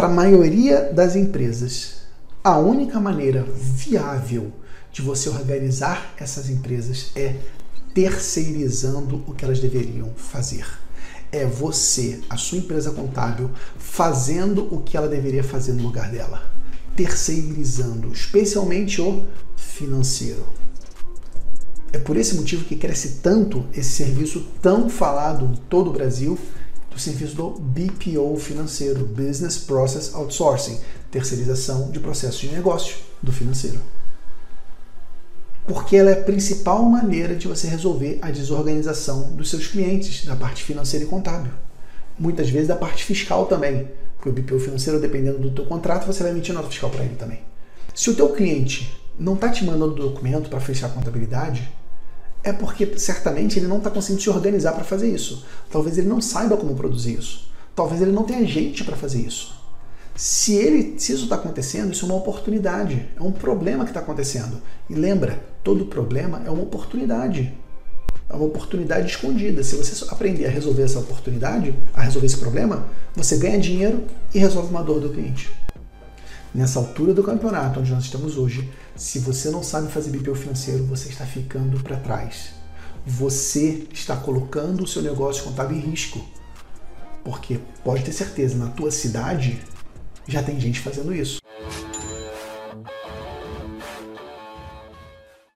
Para a maioria das empresas, a única maneira viável de você organizar essas empresas é terceirizando o que elas deveriam fazer. É você, a sua empresa contábil, fazendo o que ela deveria fazer no lugar dela. Terceirizando, especialmente o financeiro. É por esse motivo que cresce tanto esse serviço tão falado em todo o Brasil, do serviço do BPO financeiro, Business Process Outsourcing, terceirização de processos de negócio do financeiro. Porque ela é a principal maneira de você resolver a desorganização dos seus clientes, da parte financeira e contábil. Muitas vezes da parte fiscal também, porque o BPO financeiro, dependendo do teu contrato, você vai emitir nota fiscal para ele também. Se o teu cliente não está te mandando documento para fechar a contabilidade, é porque certamente ele não está conseguindo se organizar para fazer isso. Talvez ele não saiba como produzir isso. Talvez ele não tenha gente para fazer isso. Se, ele, se isso está acontecendo, isso é uma oportunidade, é um problema que está acontecendo. E lembra, todo problema é uma oportunidade. É uma oportunidade escondida. Se você aprender a resolver essa oportunidade, a resolver esse problema, você ganha dinheiro e resolve uma dor do cliente. Nessa altura do campeonato, onde nós estamos hoje, se você não sabe fazer BPO financeiro, você está ficando para trás. Você está colocando o seu negócio contábil em risco. Porque pode ter certeza, na tua cidade já tem gente fazendo isso.